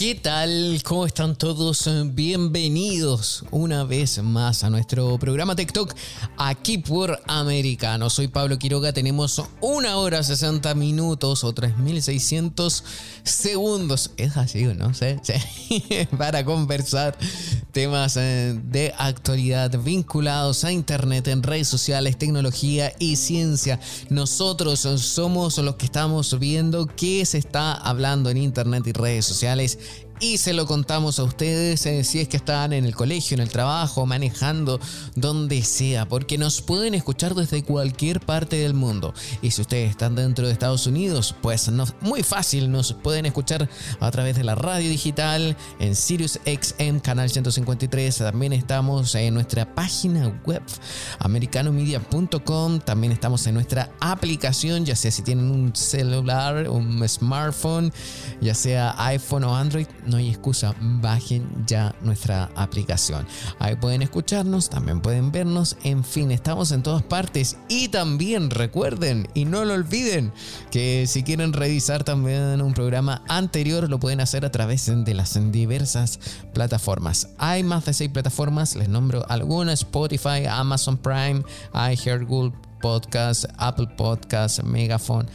¿Qué tal? ¿Cómo están todos? Bienvenidos una vez más a nuestro programa TikTok aquí por Americano. Soy Pablo Quiroga, tenemos una hora 60 minutos o 3600 segundos. Es así, ¿no? ¿Sí? Sí. Para conversar temas eh, de actualidad vinculados a Internet, en redes sociales, tecnología y ciencia. Nosotros somos los que estamos viendo qué se está hablando en Internet y redes sociales y se lo contamos a ustedes eh, si es que están en el colegio, en el trabajo, manejando, donde sea, porque nos pueden escuchar desde cualquier parte del mundo. Y si ustedes están dentro de Estados Unidos, pues no, muy fácil, nos pueden escuchar a través de la radio digital, en Sirius XM, canal 153. También estamos en nuestra página web, americanomedia.com. También estamos en nuestra aplicación, ya sea si tienen un celular, un smartphone, ya sea iPhone o Android no hay excusa, bajen ya nuestra aplicación. Ahí pueden escucharnos, también pueden vernos, en fin, estamos en todas partes. Y también recuerden, y no lo olviden, que si quieren revisar también un programa anterior, lo pueden hacer a través de las diversas plataformas. Hay más de seis plataformas, les nombro algunas, Spotify, Amazon Prime, iHeartGoogle Podcast, Apple Podcast, Megaphone.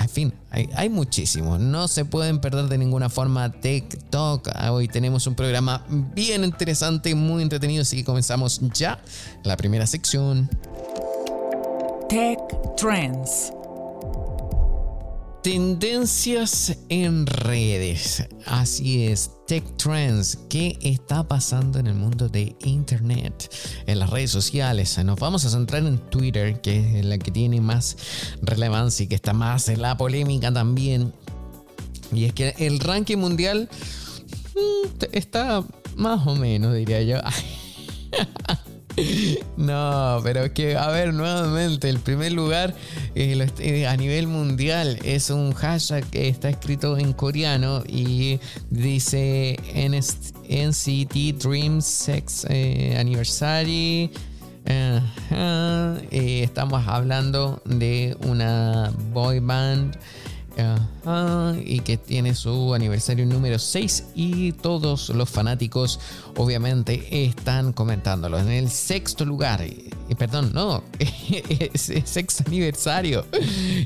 En fin, hay, muchísimos. No se pueden perder de ninguna forma TikTok. Hoy tenemos un programa bien interesante, muy entretenido, así que comenzamos ya la primera sección. Tech Trends. Tendencias en redes. Así es, Tech Trends. ¿Qué está pasando en el mundo de Internet? En las redes sociales. Nos vamos a centrar en Twitter, que es la que tiene más relevancia y que está más en la polémica también. Y es que el ranking mundial mm, está más o menos, diría yo. No, pero que, a ver, nuevamente, el primer lugar eh, eh, a nivel mundial es un hashtag que está escrito en coreano y dice NCT Dream Sex eh, Anniversary. estamos hablando de una boy band y que tiene su aniversario número 6 y todos los fanáticos obviamente están comentándolo. En el sexto lugar, y perdón, no, es sexto aniversario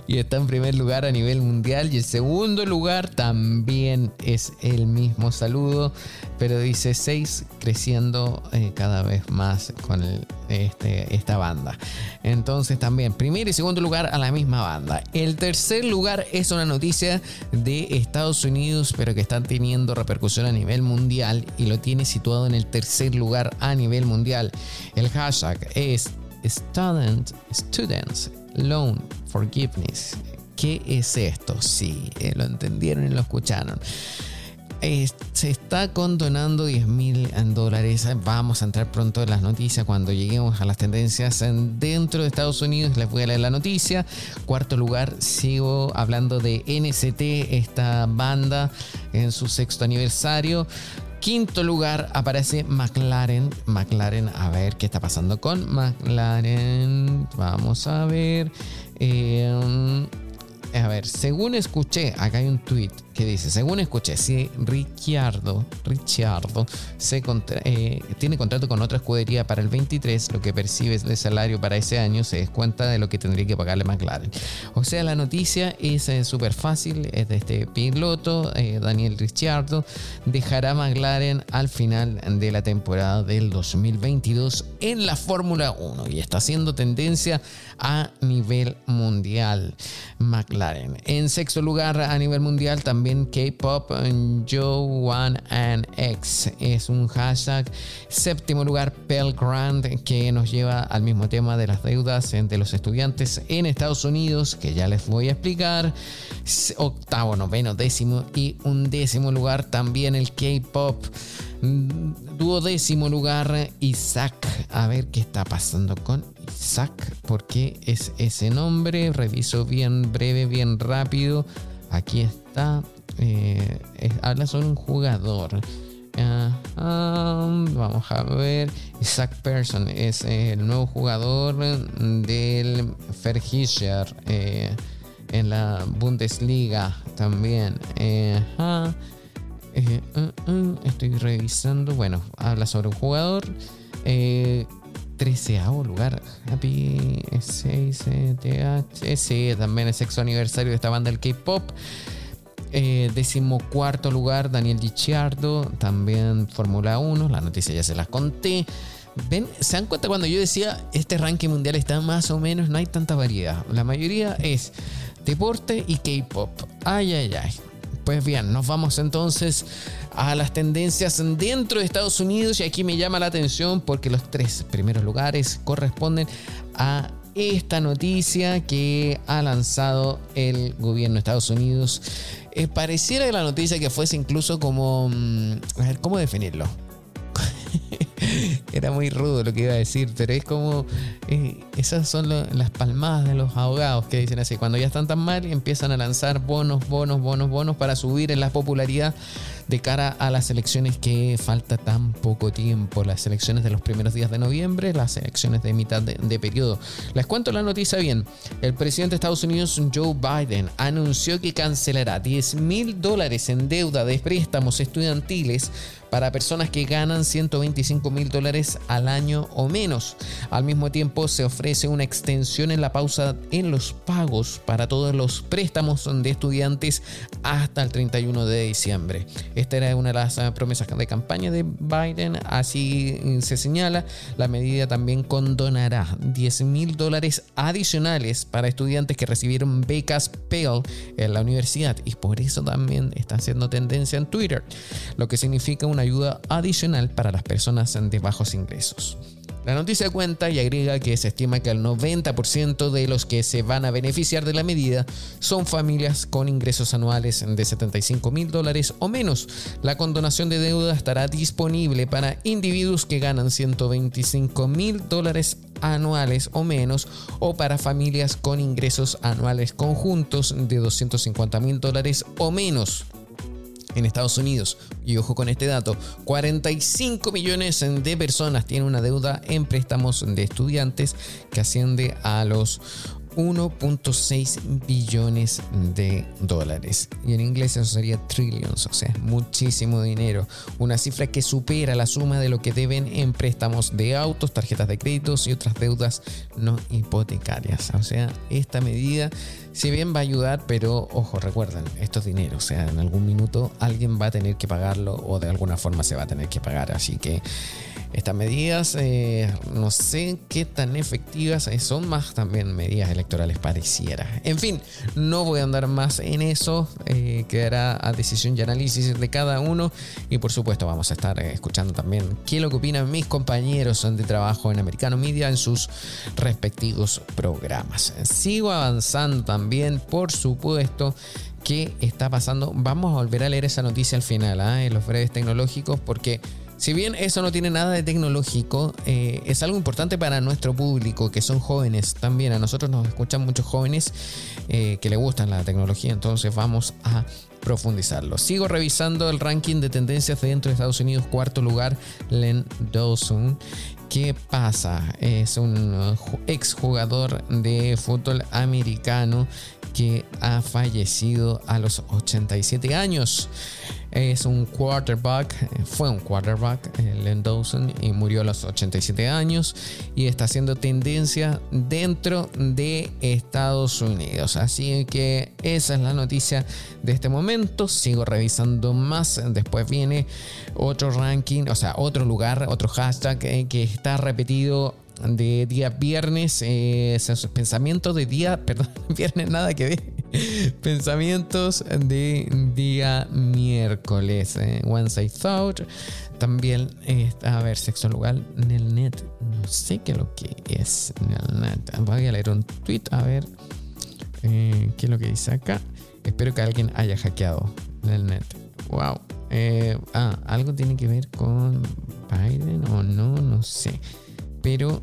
y está en primer lugar a nivel mundial y el segundo lugar también es el mismo saludo, pero dice 6 creciendo eh, cada vez más con este, esta banda. Entonces también primer y segundo lugar a la misma banda. El tercer lugar es una noticia de Estados Unidos, pero que está teniendo repercusión a nivel mundial y lo tiene situado en el tercer lugar a nivel mundial. El hashtag es Student, Students Loan Forgiveness. ¿Qué es esto? Sí, eh, lo entendieron y lo escucharon se está condonando 10 mil dólares. Vamos a entrar pronto en las noticias cuando lleguemos a las tendencias dentro de Estados Unidos. Les voy a leer la noticia. Cuarto lugar, sigo hablando de NCT, esta banda en su sexto aniversario. Quinto lugar aparece McLaren. McLaren, a ver qué está pasando con McLaren. Vamos a ver. Eh, a ver, según escuché, acá hay un tweet que dice, según escuché, si Ricciardo, Ricciardo se eh, tiene contrato con otra escudería para el 23, lo que percibe de salario para ese año se descuenta de lo que tendría que pagarle McLaren. O sea, la noticia es eh, súper fácil, es de este piloto, eh, Daniel Ricciardo, dejará McLaren al final de la temporada del 2022 en la Fórmula 1 y está haciendo tendencia a nivel mundial. McLaren. En sexto lugar a nivel mundial también también K-Pop Joe One and X es un hashtag. Séptimo lugar, Pell Grant, que nos lleva al mismo tema de las deudas entre los estudiantes en Estados Unidos, que ya les voy a explicar. Octavo, noveno, décimo y un décimo lugar también el K-Pop. Duodécimo lugar, Isaac. A ver qué está pasando con Isaac. ¿Por qué es ese nombre? Reviso bien breve, bien rápido. Aquí está. Eh, habla sobre un jugador. vamos a ver. Isaac Persson es el nuevo jugador del Verhischer eh, en la Bundesliga también. Eh, eh, uh, uh, estoy revisando. Bueno, habla sobre un jugador. Eh, 13 lugar. Happy 6 Sí, también es sexto aniversario de esta banda del K-pop. Eh, decimocuarto lugar, Daniel Ricciardo, también Fórmula 1. La noticia ya se las conté. ¿Ven? ¿Se dan cuenta cuando yo decía este ranking mundial está más o menos? No hay tanta variedad. La mayoría es deporte y K-pop. Ay, ay, ay. Pues bien, nos vamos entonces a las tendencias dentro de Estados Unidos y aquí me llama la atención porque los tres primeros lugares corresponden a esta noticia que ha lanzado el gobierno de Estados Unidos. Eh, pareciera que la noticia que fuese incluso como... Mm, a ver, ¿cómo definirlo? Era muy rudo lo que iba a decir, pero es como. Eh, esas son las palmadas de los abogados que dicen así. Cuando ya están tan mal, empiezan a lanzar bonos, bonos, bonos, bonos para subir en la popularidad de cara a las elecciones que falta tan poco tiempo. Las elecciones de los primeros días de noviembre, las elecciones de mitad de, periodo. Les cuento la noticia bien. El presidente de Estados Unidos, Joe Biden, anunció que cancelará 10 mil dólares en deuda de préstamos estudiantiles para personas que ganan 125 mil dólares al año o menos. Al mismo tiempo se ofrece una extensión en la pausa en los pagos para todos los préstamos de estudiantes hasta el 31 de diciembre. Esta era una de las ah, promesas de campaña de Biden, así mm, se señala. La medida también condonará 10 mil dólares adicionales para estudiantes que recibieron becas Pell en la universidad y por eso también está haciendo tendencia en Twitter, lo que significa una ayuda adicional para las personas de bajos ingresos. La noticia cuenta y agrega que se estima que el 90% de los que se van a beneficiar de la medida son familias con ingresos anuales de 75 mil dólares o menos. La condonación de deuda estará disponible para individuos que ganan 125 mil dólares anuales o menos o para familias con ingresos anuales conjuntos de 250 mil dólares o menos en Estados Unidos. Y ojo con este dato, 45 millones de personas tienen una deuda en préstamos de estudiantes que asciende a los 1.6 billones de dólares. Y en inglés eso sería trillions, o sea, muchísimo dinero. Una cifra que supera la suma de lo que deben en préstamos de autos, tarjetas de créditos y otras deudas no hipotecarias. O sea, esta medida, si bien va a ayudar, pero ojo, recuerden, esto es dinero. O sea, en algún minuto alguien va a tener que pagarlo o de alguna forma se va a tener que pagar. Así que estas medidas eh, no sé qué tan efectivas son más también medidas electorales pareciera. En fin, no voy a andar más en eso, eh, quedará a decisión y análisis de cada uno y por supuesto vamos a estar eh, escuchando también qué es lo que opinan mis compañeros de trabajo en Americano Media en sus respectivos programas. Sigo avanzando también, por supuesto qué está pasando. Vamos a volver a leer esa noticia al final, ¿ah? en los breves tecnológicos, porque si bien eso no tiene nada de tecnológico, eh, es algo importante para nuestro público, que son jóvenes también. A nosotros nos escuchan muchos jóvenes eh, que le gustan la tecnología, entonces vamos a profundizarlo. Sigo revisando el ranking de tendencias dentro de Estados Unidos, cuarto lugar, Len Dawson. ¿Qué pasa? Es un exjugador de fútbol americano que ha fallecido a los 87 años. Es un quarterback, fue un quarterback, Len Dawson, y murió a los 87 años y está haciendo tendencia dentro de Estados Unidos. Así que esa es la noticia de este momento. Sigo revisando más. Después viene otro ranking, o sea, otro lugar, otro hashtag eh, que está repetido de día viernes, eh, pensamientos de día, perdón, viernes nada que ver, pensamientos de día miércoles. Eh, Wednesday Thought. También, está a ver, sexto lugar, Nelnet. No sé qué es lo que es Nelnet. Voy a leer un tweet, a ver eh, qué es lo que dice acá. Espero que alguien haya hackeado Nelnet. Wow. Eh, ah, algo tiene que ver con Biden o no, no sé. Pero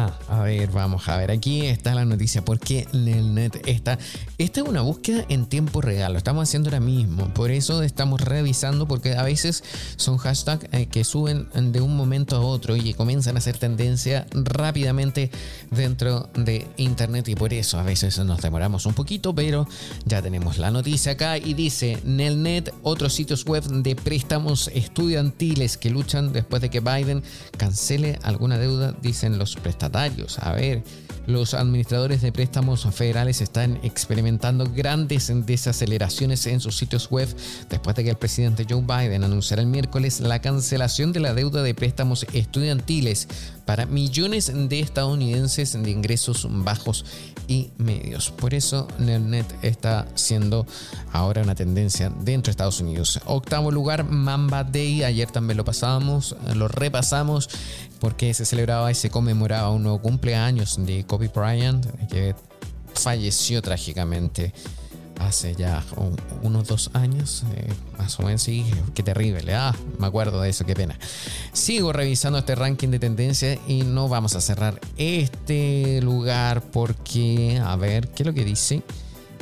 Ah, a ver, vamos a ver. Aquí está la noticia. Porque Nelnet está. Esta es una búsqueda en tiempo real. Lo estamos haciendo ahora mismo. Por eso estamos revisando. Porque a veces son hashtags eh, que suben de un momento a otro y comienzan a hacer tendencia rápidamente dentro de Internet. Y por eso a veces nos demoramos un poquito. Pero ya tenemos la noticia acá. Y dice: Nelnet, otros sitios web de préstamos estudiantiles que luchan después de que Biden cancele alguna deuda, dicen los a ver, los administradores de préstamos federales están experimentando grandes desaceleraciones en sus sitios web después de que el presidente Joe Biden anunciara el miércoles la cancelación de la deuda de préstamos estudiantiles para millones de estadounidenses de ingresos bajos y medios. Por eso NetNet está siendo ahora una tendencia dentro de Estados Unidos. Octavo lugar, Mamba Day. Ayer también lo pasábamos, lo repasamos porque se celebraba y se conmemoraba un nuevo cumpleaños de Kobe Bryant, que falleció trágicamente hace ya unos dos años, eh, más o menos, sí, qué terrible, ah, me acuerdo de eso, qué pena. Sigo revisando este ranking de tendencia y no vamos a cerrar este lugar porque, a ver, ¿qué es lo que dice?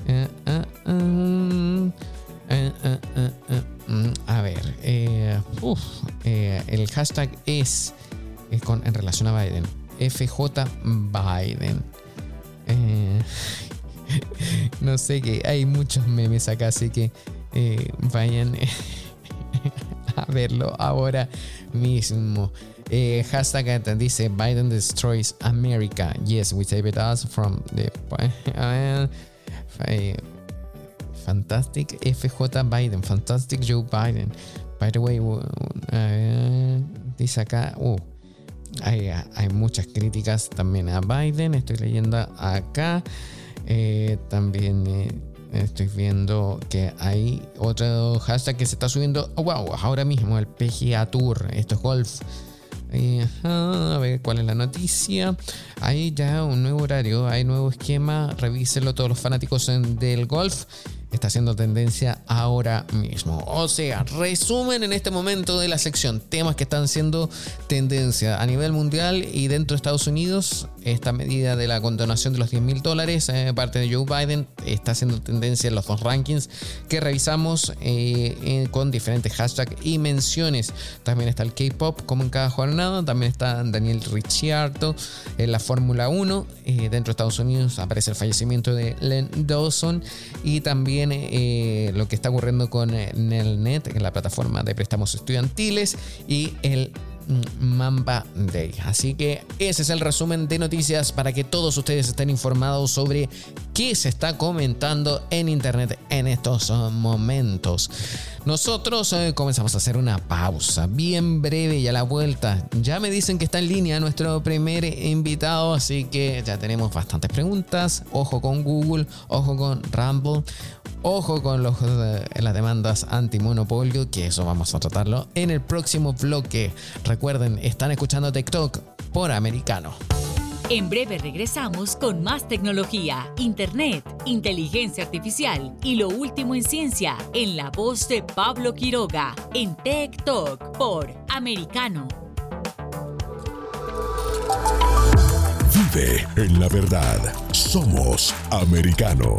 Eh, eh, mm, a ver, el hashtag es con, en relación a Biden. FJ Biden. Eh, no sé que hay muchos memes acá, así que eh, vayan a verlo ahora mismo. Eh, hashtag dice Biden destroys America. Yes, we saved us from the Fantastic FJ Biden, Fantastic Joe Biden. By the way, dice acá, uh, hay, muchas críticas también a Biden. Estoy leyendo acá. Eh, también eh, estoy viendo que hay otro hashtag que se está subiendo. Oh, wow, ahora mismo el PGA Tour. Esto es golf. Eh, a ver cuál es la noticia. Hay ya un nuevo horario, hay nuevo esquema. Revísenlo todos los fanáticos del golf está haciendo tendencia ahora mismo. O sea, resumen en este momento de la sección, temas que están siendo tendencia a nivel mundial y dentro de Estados Unidos. Esta medida de la condonación de los 10 mil dólares eh, parte de Joe Biden está haciendo tendencia en los dos rankings que revisamos eh, con diferentes hashtags y menciones. También está el K-pop como en cada jornada. También está Daniel Ricciardo en la Fórmula 1. Eh, dentro de Estados Unidos aparece el fallecimiento de Len Dawson y también eh, lo que está ocurriendo con eh, Nelnet, en la plataforma de préstamos estudiantiles, y el Mamba Day. Así que ese es el resumen de noticias para que todos ustedes estén informados sobre qué se está comentando en Internet en estos momentos. Nosotros eh, comenzamos a hacer una pausa bien breve y a la vuelta. Ya me dicen que está en línea nuestro primer invitado, así que ya tenemos bastantes preguntas. Ojo con Google, ojo con Rumble. Ojo con eh, las demandas antimonopolio, que eso vamos a tratarlo en el próximo bloque. Recuerden, están escuchando TikTok por americano. En breve regresamos con más tecnología, internet, inteligencia artificial y lo último en ciencia en la voz de Pablo Quiroga en Tech Talk por Americano. Vive en la verdad. Somos Americano.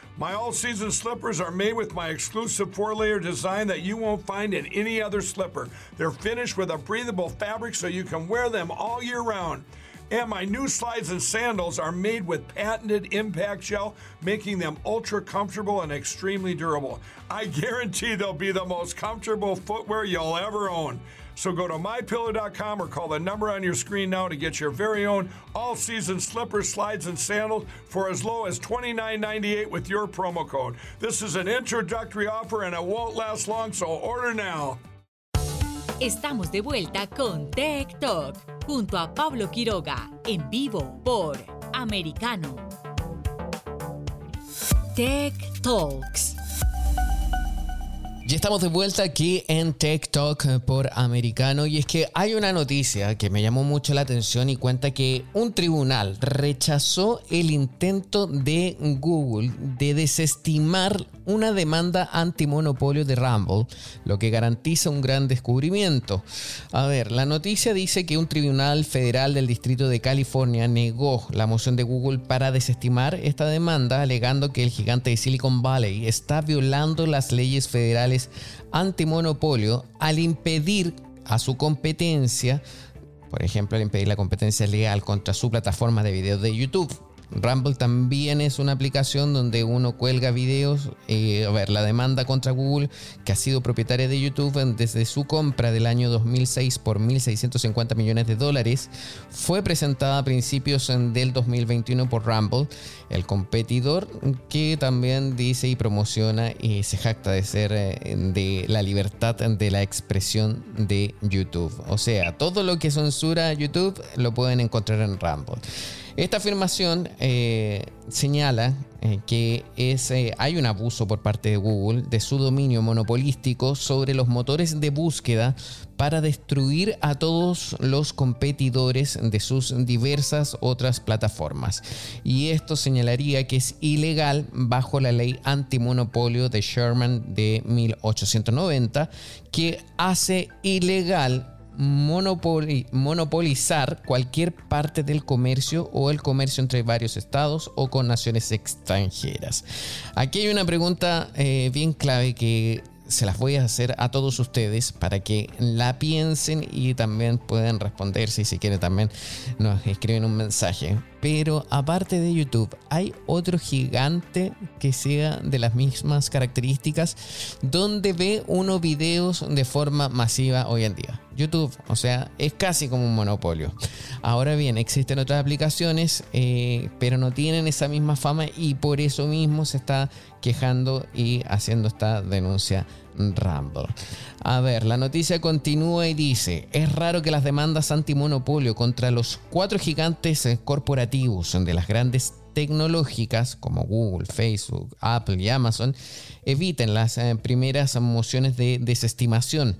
My all season slippers are made with my exclusive four layer design that you won't find in any other slipper. They're finished with a breathable fabric so you can wear them all year round. And my new slides and sandals are made with patented impact gel, making them ultra comfortable and extremely durable. I guarantee they'll be the most comfortable footwear you'll ever own. So go to mypillow.com or call the number on your screen now to get your very own all season slippers, slides, and sandals for as low as $29.98 with your promo code. This is an introductory offer and it won't last long, so order now. Estamos de vuelta con Tech Talk junto a Pablo Quiroga en vivo por Americano. Tech Talks. Ya estamos de vuelta aquí en Tech Talk por Americano y es que hay una noticia que me llamó mucho la atención y cuenta que un tribunal rechazó el intento de Google de desestimar una demanda antimonopolio de Rumble, lo que garantiza un gran descubrimiento. A ver, la noticia dice que un tribunal federal del Distrito de California negó la moción de Google para desestimar esta demanda, alegando que el gigante de Silicon Valley está violando las leyes federales antimonopolio al impedir a su competencia, por ejemplo, al impedir la competencia legal contra su plataforma de videos de YouTube. Rumble también es una aplicación donde uno cuelga videos. Eh, a ver, la demanda contra Google, que ha sido propietaria de YouTube desde su compra del año 2006 por 1.650 millones de dólares, fue presentada a principios del 2021 por Rumble, el competidor que también dice y promociona y se jacta de ser eh, de la libertad de la expresión de YouTube. O sea, todo lo que censura YouTube lo pueden encontrar en Rumble. Esta afirmación eh, señala eh, que eh, hay un abuso por parte de Google de su dominio monopolístico sobre los motores de búsqueda para destruir a todos los competidores de sus diversas otras plataformas. Y esto señalaría que es ilegal bajo la ley antimonopolio de Sherman de 1890, que hace ilegal monopolizar cualquier parte del comercio o el comercio entre varios estados o con naciones extranjeras. Aquí hay una pregunta eh, bien clave que se las voy a hacer a todos ustedes para que la piensen y también puedan responder si quieren también nos escriben un mensaje. Pero aparte de YouTube, ¿hay otro gigante que sea de las mismas características donde ve uno videos de forma masiva hoy en día? YouTube, o sea, es casi como un monopolio. Ahora bien, existen otras aplicaciones, eh, pero no tienen esa misma fama y por eso mismo se está quejando y haciendo esta denuncia Rumble. A ver, la noticia continúa y dice, es raro que las demandas antimonopolio contra los cuatro gigantes corporativos de las grandes tecnológicas como Google, Facebook, Apple y Amazon eviten las eh, primeras mociones de desestimación.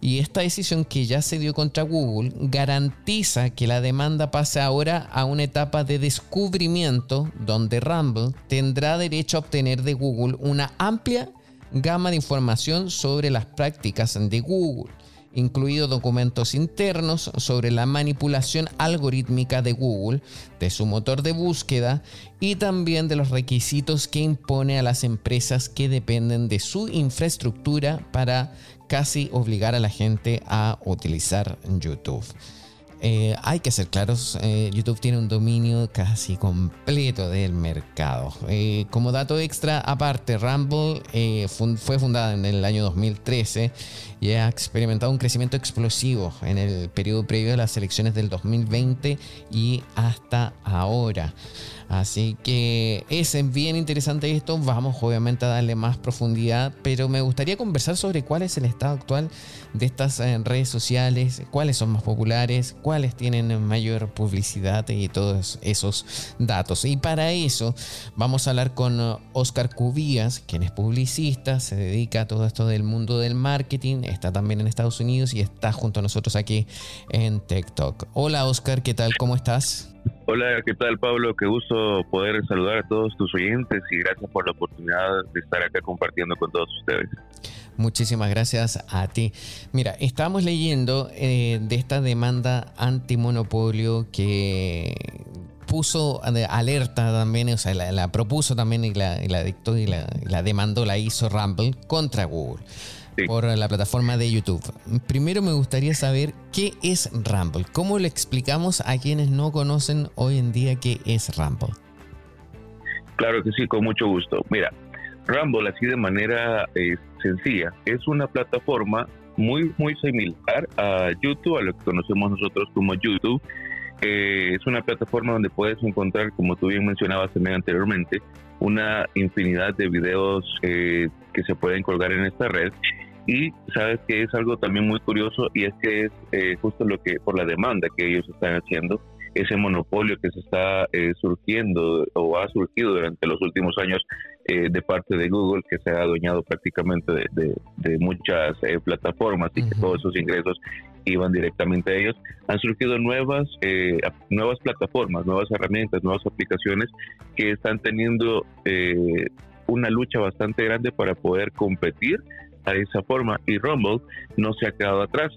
Y esta decisión que ya se dio contra Google garantiza que la demanda pase ahora a una etapa de descubrimiento donde Rumble tendrá derecho a obtener de Google una amplia gama de información sobre las prácticas de Google, incluidos documentos internos sobre la manipulación algorítmica de Google, de su motor de búsqueda y también de los requisitos que impone a las empresas que dependen de su infraestructura para casi obligar a la gente a utilizar YouTube. Eh, hay que ser claros, eh, YouTube tiene un dominio casi completo del mercado. Eh, como dato extra, aparte, Rumble fue fundada en el año 2013 y ha experimentado un crecimiento explosivo en el periodo previo a las elecciones del 2020 y hasta ahora. Así que es bien interesante esto. Vamos obviamente a darle más profundidad, pero me gustaría conversar sobre cuál es el estado actual de estas eh, redes sociales, cuáles son más populares, cuáles tienen mayor publicidad y todos esos datos. Y para eso vamos a hablar con Oscar Cubías, quien es publicista, se dedica a todo esto del mundo del marketing, está también en Estados Unidos y está junto a nosotros aquí en TikTok. Hola Oscar, ¿qué tal? ¿Cómo estás? Hola, ¿qué tal Pablo? Qué gusto poder saludar a todos tus oyentes y gracias por la oportunidad de estar acá compartiendo con todos ustedes. Muchísimas gracias a ti. Mira, estamos leyendo eh, de esta demanda antimonopolio que puso alerta también, o sea, la, propuso también y la, dictó y la, la demandó, la hizo Rumble contra Google por la plataforma de YouTube. Primero me gustaría saber qué es Rumble. ¿Cómo le explicamos a quienes no conocen hoy en día qué es Rumble? Claro que sí, con mucho gusto. Mira, Rumble, así de manera eh, sencilla, es una plataforma muy, muy similar a YouTube, a lo que conocemos nosotros como YouTube. Eh, es una plataforma donde puedes encontrar, como tú bien mencionabas también anteriormente, una infinidad de videos eh, que se pueden colgar en esta red. Y sabes que es algo también muy curioso y es que es eh, justo lo que, por la demanda que ellos están haciendo, ese monopolio que se está eh, surgiendo o ha surgido durante los últimos años eh, de parte de Google, que se ha adueñado prácticamente de, muchas plataformas y que todos esos ingresos iban directamente a ellos, han surgido nuevas, nuevas plataformas, nuevas herramientas, nuevas aplicaciones que están teniendo una lucha bastante grande para poder competir a esa forma y Rumble no se ha quedado atrás.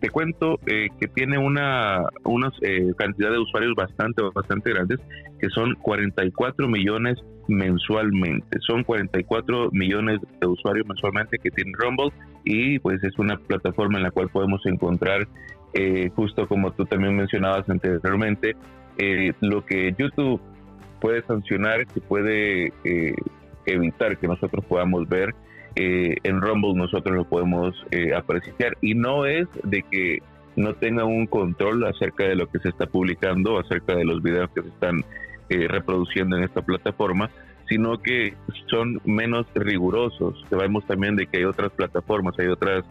Te cuento eh, que tiene una, una eh, cantidad de usuarios bastante, bastante grandes, que son 44 millones mensualmente. Son 44 millones de usuarios mensualmente que tiene Rumble y pues es una plataforma en la cual podemos encontrar, eh, justo como tú también mencionabas anteriormente, lo que YouTube puede sancionar, que puede evitar que nosotros podamos ver eh, en Rumble nosotros lo podemos eh, apreciar. Y no es de que no tenga un control acerca de lo que se está publicando, acerca de los videos que se están eh, reproduciendo en esta plataforma, sino que son menos rigurosos. Sabemos también de que hay otras plataformas, hay otras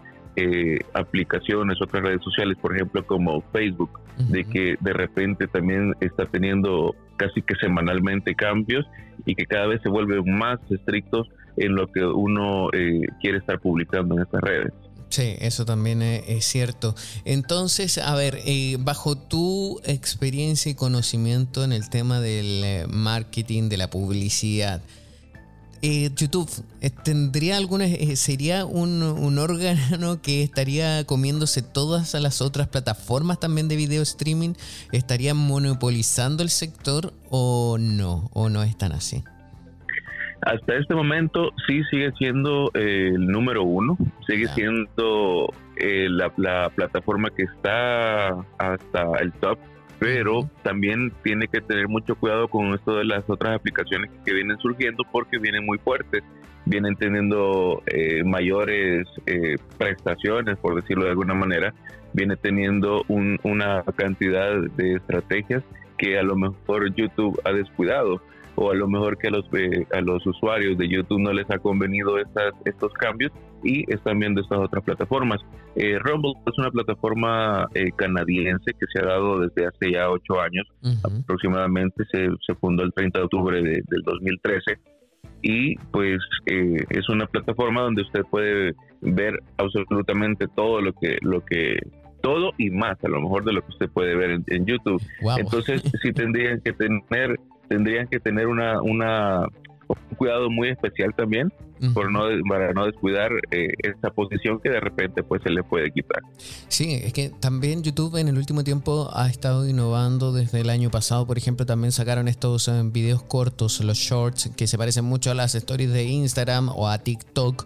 aplicaciones, otras redes sociales, por ejemplo, como Facebook, de que de repente también está teniendo casi que semanalmente cambios y que cada vez se vuelven más estrictos en lo que uno eh, quiere estar publicando en estas redes. Sí, eso también es, cierto. Entonces, a ver, eh, bajo tu experiencia y conocimiento en el tema del eh, marketing, de la publicidad, YouTube tendría alguna, sería un, un, órgano que estaría comiéndose todas las otras plataformas también de video streaming, estaría monopolizando el sector o no, o no es tan así. Hasta este momento sí sigue siendo eh, el número uno, sigue siendo eh, la, plataforma que está hasta el top, pero también tiene que tener mucho cuidado con esto de las otras aplicaciones que vienen surgiendo porque vienen muy fuertes, vienen teniendo eh, mayores prestaciones, por decirlo de alguna manera, viene teniendo una cantidad de estrategias que a lo mejor YouTube ha descuidado o a lo mejor que a los, eh, a los usuarios de YouTube no les ha convenido estas, estos cambios y están viendo estas otras plataformas. Eh, Rumble es una plataforma eh, canadiense que se ha dado desde hace ya ocho años aproximadamente, se, se, fundó el 30 de octubre del 2013 y pues es una plataforma donde usted puede ver absolutamente todo lo que lo que todo y más a lo mejor de lo que usted puede ver en, YouTube. Entonces sí tendrían que tener tendrían que tener una, una, un cuidado muy especial también por no, para no descuidar eh, esta posición que de repente pues se le puede quitar. Sí, es que también YouTube en el último tiempo ha estado innovando desde el año pasado, por ejemplo, también sacaron estos eh, videos cortos, los shorts, que se parecen mucho a las stories de Instagram o a TikTok.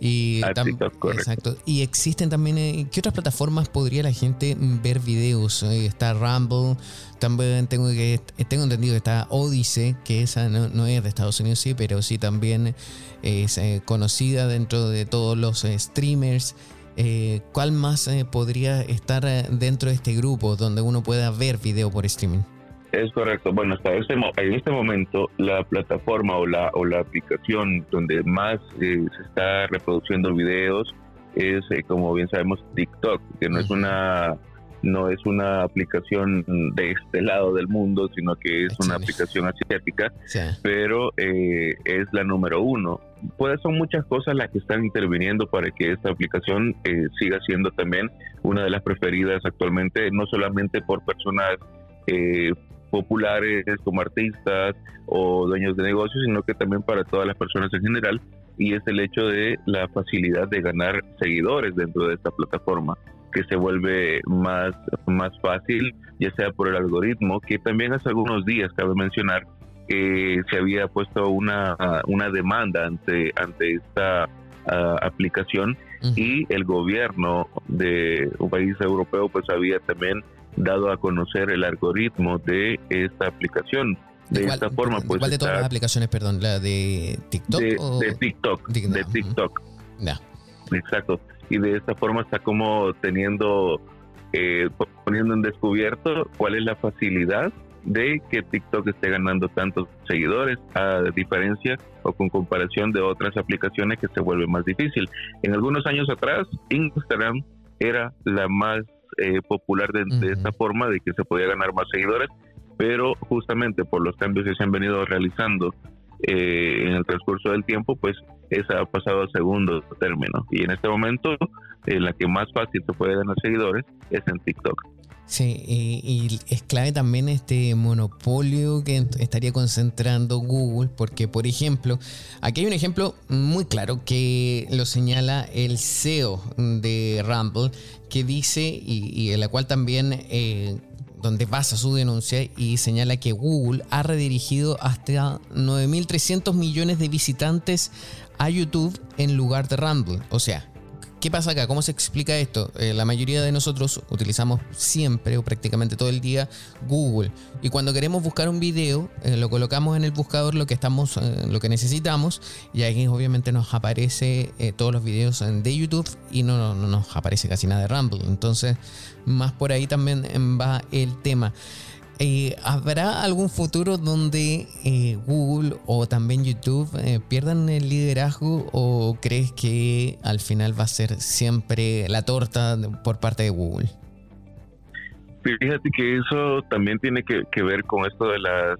Y a TikTok, Exacto. Y existen también, eh, ¿qué otras plataformas podría la gente ver videos? está Rumble, también tengo que tengo entendido que está Odyssey, que esa no, no es de Estados Unidos, sí, pero sí también es eh, conocida dentro de todos los eh, streamers. Eh, ¿Cuál más podría estar dentro de este grupo donde uno pueda ver video por streaming? Es correcto. Bueno, hasta este, en este momento la plataforma o la, o la aplicación donde más se está reproduciendo videos es, como bien sabemos, TikTok, que no es una no es una aplicación de este lado del mundo, sino que es una aplicación asiática, pero eh, es la número uno. Pues son muchas cosas las que están interviniendo para que esta aplicación eh, siga siendo también una de las preferidas actualmente, no solamente por personas eh, populares como artistas o dueños de negocios, sino que también para todas las personas en general, y es el hecho de la facilidad de ganar seguidores dentro de esta plataforma que se vuelve más, más fácil, ya sea por el algoritmo, que también hace algunos días, cabe mencionar, que se había puesto una, una demanda ante, ante esta ah, aplicación y el gobierno de un país europeo pues había también dado a conocer el algoritmo de esta aplicación. De, esta forma, pues. ¿Cuál de todas las aplicaciones, perdón? ¿La de TikTok? De, TikTok. De TikTok. Exacto y de esta forma está como teniendo, eh, poniendo en descubierto cuál es la facilidad de que TikTok esté ganando tantos seguidores, a diferencia o con comparación de otras aplicaciones que se vuelve más difícil. En algunos años atrás, Instagram era la más eh, popular de, esta forma, de que se podía ganar más seguidores, pero justamente por los cambios que se han venido realizando eh, en el transcurso del tiempo, pues esa ha pasado a segundo término. Y en este momento, en la que más fácil se puede ganar seguidores es en TikTok. Sí, y, es clave también este monopolio que estaría concentrando Google, porque por ejemplo, aquí hay un ejemplo muy claro que lo señala el CEO de Rumble, que dice, y, en la cual también eh, donde basa su denuncia y señala que Google ha redirigido hasta 9.300 millones de visitantes a YouTube en lugar de Rumble. O sea, ¿Qué pasa acá? ¿Cómo se explica esto? Eh, la mayoría de nosotros utilizamos siempre o prácticamente todo el día Google y cuando queremos buscar un video eh, lo colocamos en el buscador lo que estamos, eh, lo que necesitamos y ahí obviamente nos aparece todos los videos de YouTube y no, no, nos aparece casi nada de Rumble. Entonces más por ahí también va el tema. Eh, ¿Habrá algún futuro donde eh, Google o también YouTube eh, pierdan el liderazgo o crees que al final va a ser siempre la torta por parte de Google? Fíjate que eso también tiene que, ver con esto de las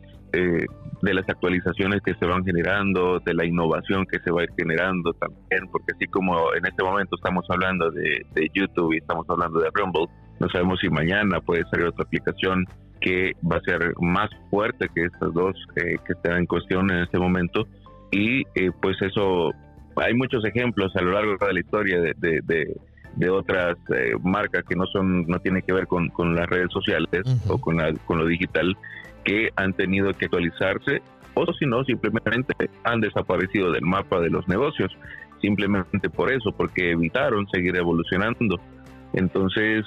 de las actualizaciones que se van generando, de la innovación que se va a ir generando también, porque así como en este momento estamos hablando de YouTube y estamos hablando de Rumble, no sabemos si mañana puede salir otra aplicación que va a ser más fuerte que estas dos eh, que están en cuestión en este momento. Y eh, pues eso hay muchos ejemplos a lo largo de la historia de, de, otras eh, marcas que no son no tienen que ver con, con las redes sociales o con, con lo digital que han tenido que actualizarse o si no simplemente han desaparecido del mapa de los negocios simplemente por eso porque evitaron seguir evolucionando. Entonces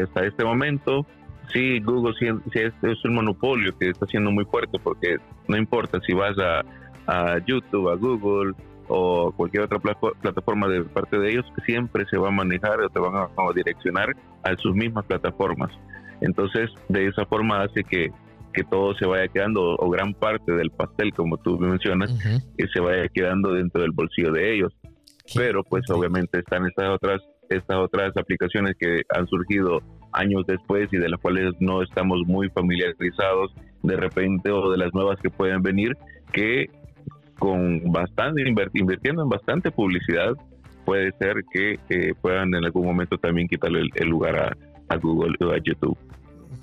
hasta este momento sí, Google sí, es, un monopolio que está siendo muy fuerte porque no importa si vas a, YouTube, a Google o cualquier otra plataforma de parte de ellos, siempre se va a manejar o te van a, direccionar a sus mismas plataformas. Entonces, de esa forma hace que, que todo se vaya quedando, o gran parte del pastel, como tú mencionas, que se vaya quedando dentro del bolsillo de ellos. Pero pues obviamente están estas otras, estas otras aplicaciones que han surgido años después y de las cuales no estamos muy familiarizados de repente o de las nuevas que pueden venir, que con bastante, invirtiendo en bastante publicidad, puede ser que puedan en algún momento también quitarle el, lugar a, a Google o a YouTube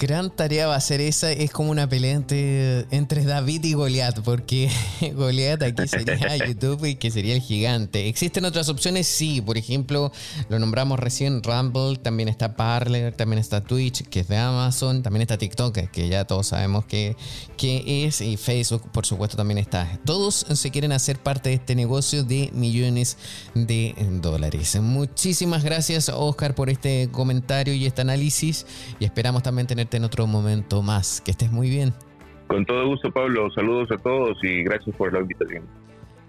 gran tarea va a ser esa. Es como una pelea entre, entre David y Goliat, porque Goliat aquí sería YouTube y que sería el gigante. ¿Existen otras opciones? Sí, por ejemplo, lo nombramos recién Rumble, también está Parler, también está Twitch, que es de Amazon, también está TikTok, que ya todos sabemos que, que es, y Facebook, por supuesto, también está. Todos se quieren hacer parte de este negocio de millones de dólares. Muchísimas gracias, Oscar, por este comentario y este análisis, y esperamos también tener en otro momento más. Que estés muy bien. Con todo gusto, Pablo. Saludos a todos y gracias por la invitación.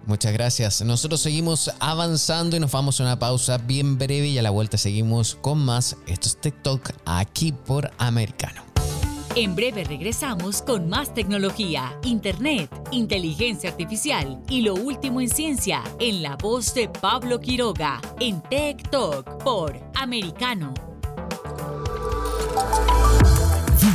Muchas gracias. Nosotros seguimos avanzando y nos vamos a una pausa bien breve y a la vuelta seguimos con más. Esto es TikTok aquí por Americano. En breve regresamos con más tecnología, internet, inteligencia artificial y lo último en ciencia en la voz de Pablo Quiroga en TikTok por Americano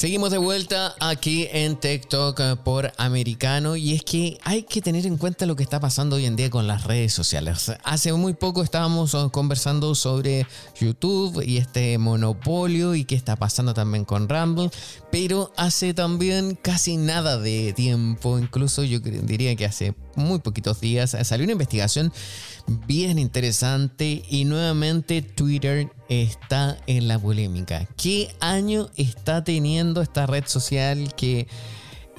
Seguimos de vuelta aquí en TikTok eh, por Americano y es que hay que tener en cuenta lo que está pasando hoy en día con las redes sociales. Hace muy poco estábamos eh, conversando sobre YouTube y este monopolio y qué está pasando también con Rumble, pero hace también casi nada de tiempo, incluso yo diría que hace muy poquitos días salió una investigación bien interesante y nuevamente Twitter está en la polémica. ¿Qué año está teniendo esta red social que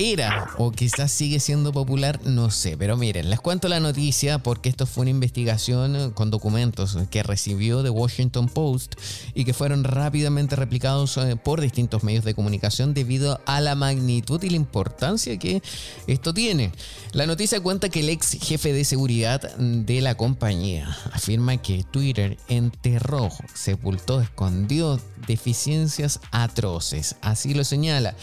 era o quizás sigue siendo popular, no sé. Pero miren, les cuento la noticia porque esto fue una investigación con documentos que recibió The Washington Post y que fueron rápidamente replicados eh, por distintos medios de comunicación debido a la magnitud y la importancia que esto tiene. La noticia cuenta que el ex jefe de seguridad de la compañía afirma que Twitter enterró, sepultó, escondió deficiencias atroces. Así lo señala.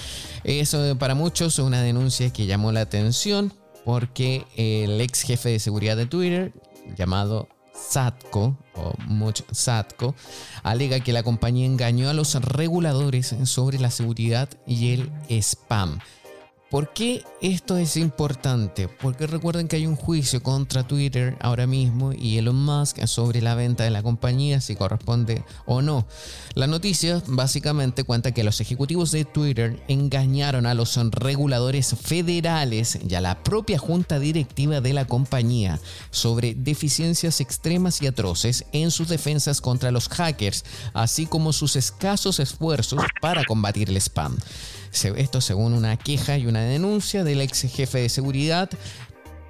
Eso para muchos una denuncia que llamó la atención porque el ex jefe de seguridad de Twitter, llamado Satko o Much Satko, alega que la compañía engañó a los reguladores sobre la seguridad y el spam. ¿Por qué esto es importante? Porque recuerden que hay un juicio contra Twitter ahora mismo y Elon Musk sobre la venta de la compañía, si corresponde o no. La noticia básicamente cuenta que los ejecutivos de Twitter engañaron a los reguladores federales y a la propia junta directiva de la compañía sobre deficiencias extremas y atroces en sus defensas contra los hackers, así como sus escasos esfuerzos para combatir el spam. Esto según una queja y una denuncia del ex jefe de seguridad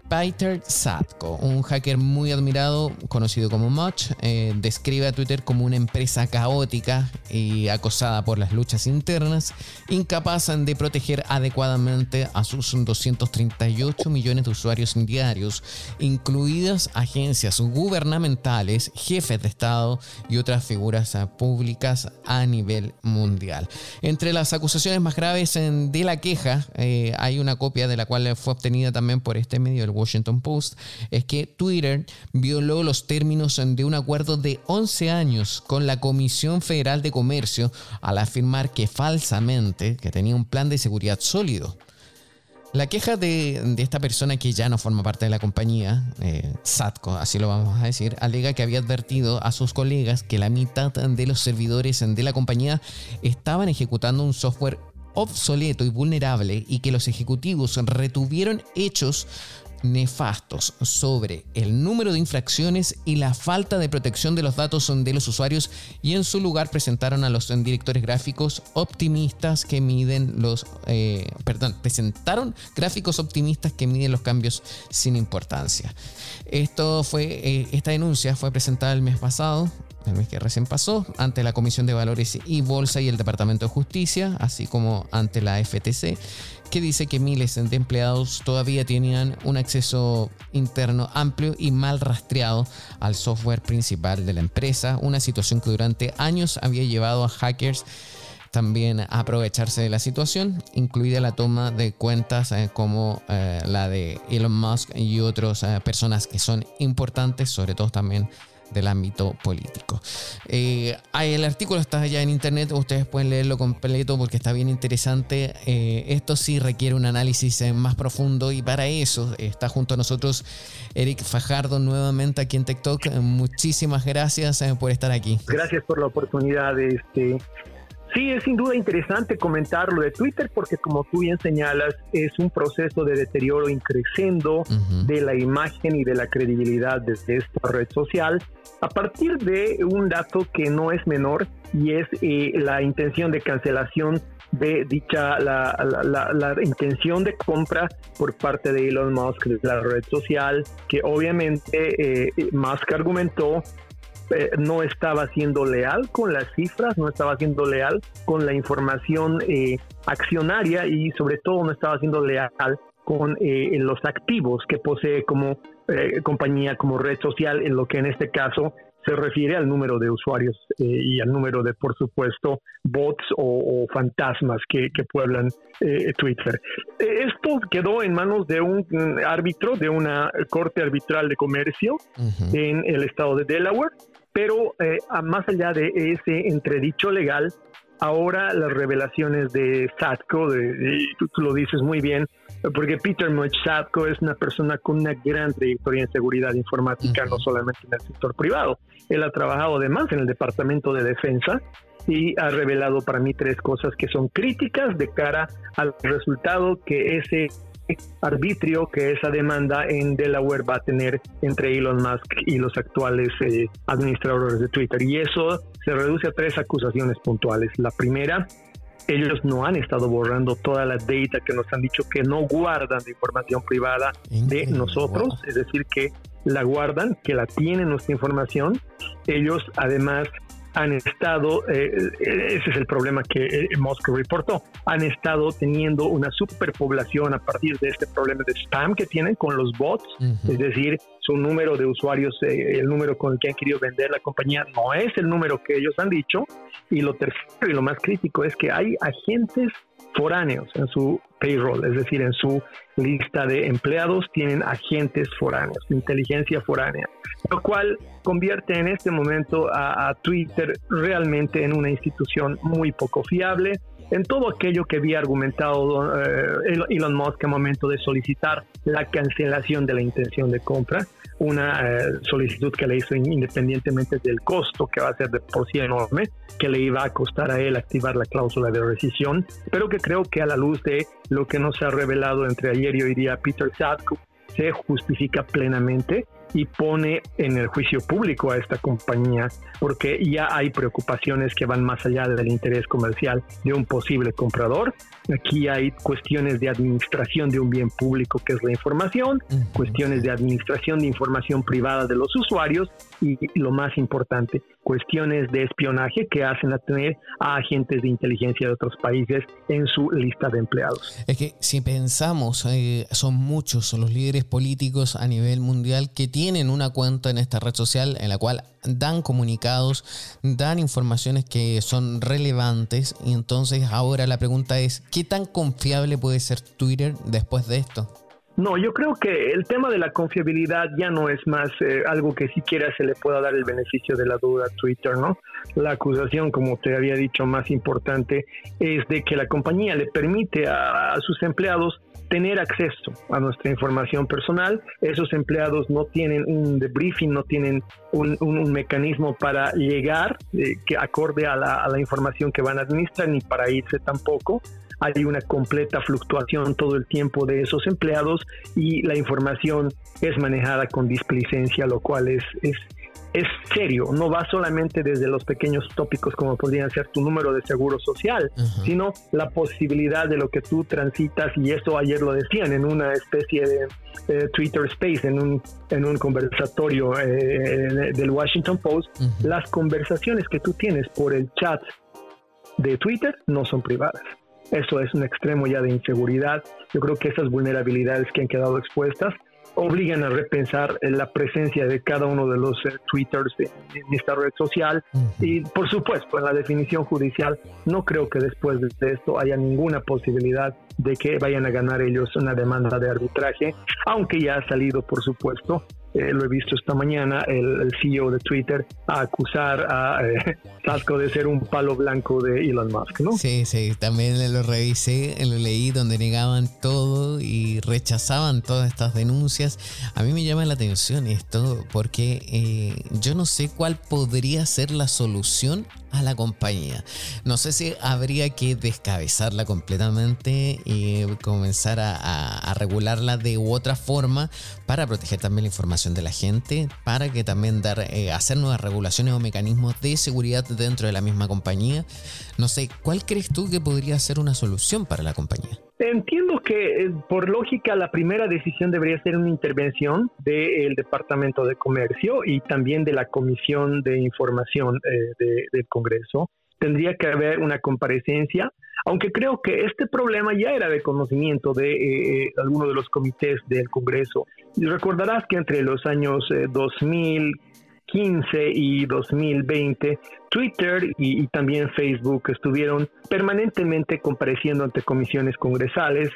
Peter Satko, un hacker muy admirado, conocido como Much, eh, describe a Twitter como una empresa caótica y acosada por las luchas internas, incapaz de proteger adecuadamente a sus 238 millones de usuarios diarios, incluidas agencias gubernamentales, jefes de Estado y otras figuras eh, públicas a nivel mundial. Entre las acusaciones más graves de la queja, eh, hay una copia de la cual fue obtenida también por este medio, el Washington Post, es que Twitter violó los términos de un acuerdo de 11 años con la Comisión Federal de Comercio al afirmar que falsamente que tenía un plan de seguridad sólido. La queja de, esta persona que ya no forma parte de la compañía, eh, Satco, así lo vamos a decir, alega que había advertido a sus colegas que la mitad de los servidores de la compañía estaban ejecutando un software obsoleto y vulnerable y que los ejecutivos retuvieron hechos nefastos sobre el número de infracciones y la falta de protección de los datos de los usuarios y en su lugar presentaron a los directores gráficos optimistas que miden los eh, perdón presentaron gráficos optimistas que miden los cambios sin importancia. Esto fue eh, esta denuncia fue presentada el mes pasado el mes que recién pasó, ante la Comisión de Valores y Bolsa y el Departamento de Justicia, así como ante la FTC, que dice que miles de empleados todavía tenían un acceso interno amplio y mal rastreado al software principal de la empresa, una situación que durante años había llevado a hackers también a aprovecharse de la situación, incluida la toma de cuentas eh, como eh, la de Elon Musk y otras eh, personas que son importantes, sobre todo también del ámbito político. Eh, el artículo está allá en internet, ustedes pueden leerlo completo porque está bien interesante. Eh, esto sí requiere un análisis eh, más profundo y para eso está junto a nosotros Eric Fajardo nuevamente aquí en TikTok. Muchísimas gracias por estar aquí. Gracias por la oportunidad de este Sí, es sin duda interesante comentar lo de Twitter porque como tú bien señalas, es un proceso de deterioro increciendo de la imagen y de la credibilidad de esta red social. A partir de un dato que no es menor y es eh, la intención de cancelación de dicha, la, la, intención de compra por parte de Elon Musk de la red social, que obviamente eh, Musk argumentó eh, no estaba siendo leal con las cifras, no estaba siendo leal con la información eh, accionaria y sobre todo no estaba siendo leal con eh, los activos que posee como compañía, como red social, en lo que en este caso se refiere al número de usuarios eh, y al número de, por supuesto, bots o, fantasmas que, pueblan eh, Twitter. Eh, esto quedó en manos de un árbitro de una corte arbitral de comercio en el estado de Delaware, pero más allá de ese entredicho legal, ahora las revelaciones de Satco, de, tú, lo dices muy bien, porque Peter Mochzatko es una persona con una gran trayectoria en seguridad informática, no solamente en el sector privado. Él ha trabajado además en el Departamento de Defensa y ha revelado para mí tres cosas que son críticas de cara al resultado que ese arbitrio que esa demanda en Delaware va a tener entre Elon Musk y los actuales eh, administradores de Twitter. Y eso se reduce a tres acusaciones puntuales. La primera ellos no han estado borrando toda la data que nos han dicho que no guardan de información privada de nosotros, es decir, que la guardan, que la tienen nuestra información. Ellos además han estado, eh, ese es el problema que eh, Moscow reportó, han estado teniendo una superpoblación a partir de este problema de spam que tienen con los bots, es decir, su número de usuarios, eh, el número con el que han querido vender la compañía no es el número que ellos han dicho. Y lo tercero y lo más crítico es que hay agentes foráneos en su payroll, es decir, en su lista de empleados tienen agentes foráneos, inteligencia foránea, lo cual convierte en este momento a, Twitter realmente en una institución muy poco fiable, en todo aquello que había argumentado eh, Elon Musk al momento de solicitar la cancelación de la intención de compra, una eh, solicitud que le hizo independientemente del costo que va a ser de por sí enorme, que le iba a costar a él activar la cláusula de rescisión, pero que creo que a la luz de lo que nos ha revelado entre ayer y hoy día Peter Sadko, se justifica plenamente y pone en el juicio público a esta compañía porque ya hay preocupaciones que van más allá del interés comercial de un posible comprador. Aquí hay cuestiones de administración de un bien público que es la información, cuestiones de administración de información privada de los usuarios y lo más importante, cuestiones de espionaje que hacen a tener a agentes de inteligencia de otros países en su lista de empleados. Es que si pensamos, eh, son muchos los líderes políticos a nivel mundial que tienen una cuenta en esta red social en la cual dan comunicados, dan informaciones que son relevantes y entonces ahora la pregunta es, ¿qué tan confiable puede ser Twitter después de esto? No, yo creo que el tema de la confiabilidad ya no es más eh, algo que siquiera se le pueda dar el beneficio de la duda a Twitter, ¿no? La acusación, como te había dicho, más importante es de que la compañía le permite a, sus empleados tener acceso a nuestra información personal. Esos empleados no tienen un debriefing, no tienen un, mecanismo para llegar eh, que acorde a la, información que van a administrar ni para irse tampoco hay una completa fluctuación todo el tiempo de esos empleados y la información es manejada con displicencia, lo cual es, es, es serio, no va solamente desde los pequeños tópicos como podrían ser tu número de seguro social, sino la posibilidad de lo que tú transitas, y eso ayer lo decían en una especie de eh, Twitter Space, en un, en un conversatorio eh, del Washington Post, las conversaciones que tú tienes por el chat de Twitter no son privadas. Eso es un extremo ya de inseguridad. Yo creo que esas vulnerabilidades que han quedado expuestas obligan a repensar la presencia de cada uno de los eh, twitters en, esta red social. Y por supuesto en la definición judicial no creo que después de esto haya ninguna posibilidad de que vayan a ganar ellos una demanda de arbitraje, aunque ya ha salido por supuesto eh, lo he visto esta mañana, el, CEO de Twitter a acusar a eh, de ser un palo blanco de Elon Musk, ¿no? Sí, sí, también lo revisé, lo leí donde negaban todo y rechazaban todas estas denuncias. A mí me llama la atención esto porque eh, yo no sé cuál podría ser la solución a la compañía. No sé si habría que descabezarla completamente y comenzar a, regularla de otra forma para proteger también la información de la gente, para que también dar, eh, hacer nuevas regulaciones o mecanismos de seguridad dentro de la misma compañía. No sé, ¿cuál crees tú que podría ser una solución para la compañía? Entiendo que eh, por lógica la primera decisión debería ser una intervención del Departamento de Comercio y también de la Comisión de Información eh, del Congreso. Tendría que haber una comparecencia, aunque creo que este problema ya era de conocimiento de eh, algunos de los comités del Congreso. Y recordarás que entre los años 2000, 2015 y 2020, Twitter y, también Facebook estuvieron permanentemente compareciendo ante comisiones congresales.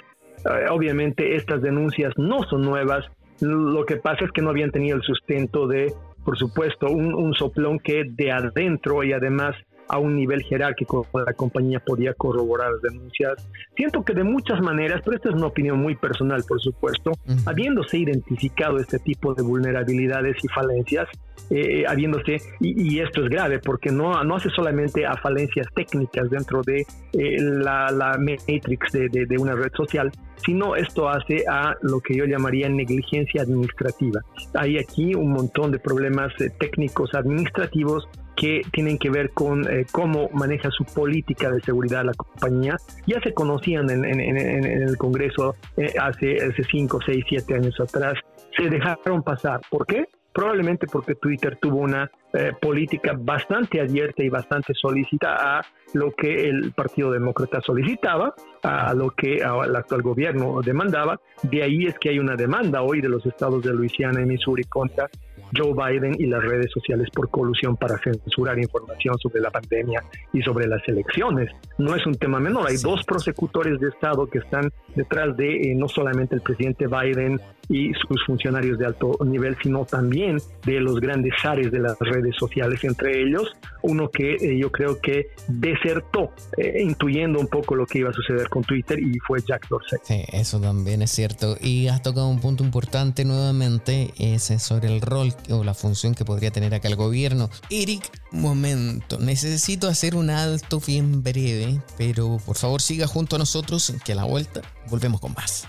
Eh, obviamente estas denuncias no son nuevas, lo que pasa es que no habían tenido el sustento de, por supuesto, un, un soplón que de adentro y además a un nivel jerárquico la compañía podía corroborar las denuncias. Siento que de muchas maneras, pero esta es una opinión muy personal, por supuesto, habiéndose identificado este tipo de vulnerabilidades y falencias, eh, habiéndose, y, esto es grave porque no, no hace solamente a falencias técnicas dentro de eh, la, la, matrix de, de, una red social, sino esto hace a lo que yo llamaría negligencia administrativa. Hay aquí un montón de problemas eh, técnicos administrativos que tienen que ver con eh, cómo maneja su política de seguridad la compañía. Ya se conocían en, el Congreso eh, hace, hace 5, 6, 7 años atrás. Se dejaron pasar. ¿Por qué? Probablemente porque Twitter tuvo una eh, política bastante abierta y bastante solícita a lo que el Partido Demócrata solicitaba, a lo que el actual gobierno demandaba. De ahí es que hay una demanda hoy de los estados de Luisiana y Missouri contra Joe Biden y las redes sociales por colusión para censurar información sobre la pandemia y sobre las elecciones. No es un tema menor, hay dos prosecutores de Estado que están detrás de eh, no solamente el presidente Biden y sus funcionarios de alto nivel, sino también de los grandes zares de las redes sociales, entre ellos uno que eh, yo creo que desertó, eh, intuyendo un poco lo que iba a suceder con Twitter y fue Jack Dorsey. Sí, eso también es cierto. Y has tocado un punto importante nuevamente, ese sobre el rol o la función que podría tener acá el gobierno. Eric, momento, necesito hacer un alto bien breve, pero por favor siga junto a nosotros, que a la vuelta volvemos con más.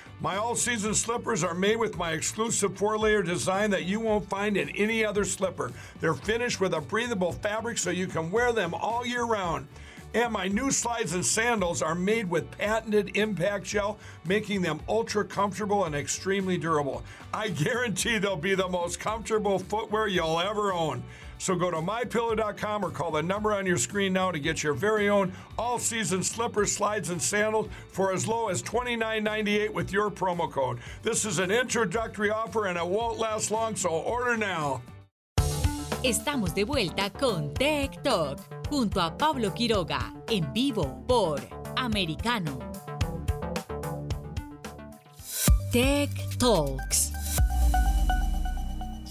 My all season slippers are made with my exclusive four layer design that you won't find in any other slipper. They're finished with a breathable fabric so you can wear them all year round. And my new slides and sandals are made with patented impact gel, making them ultra comfortable and extremely durable. I guarantee they'll be the most comfortable footwear you'll ever own. So go to mypillow.com or call the number on your screen now to get your very own all season slippers, slides, and sandals for as low as $29.98 with your promo code. This is an introductory offer and it won't last long, so order now. Estamos de vuelta con Tech Talk junto a Pablo Quiroga en vivo por Americano. Tech Talks.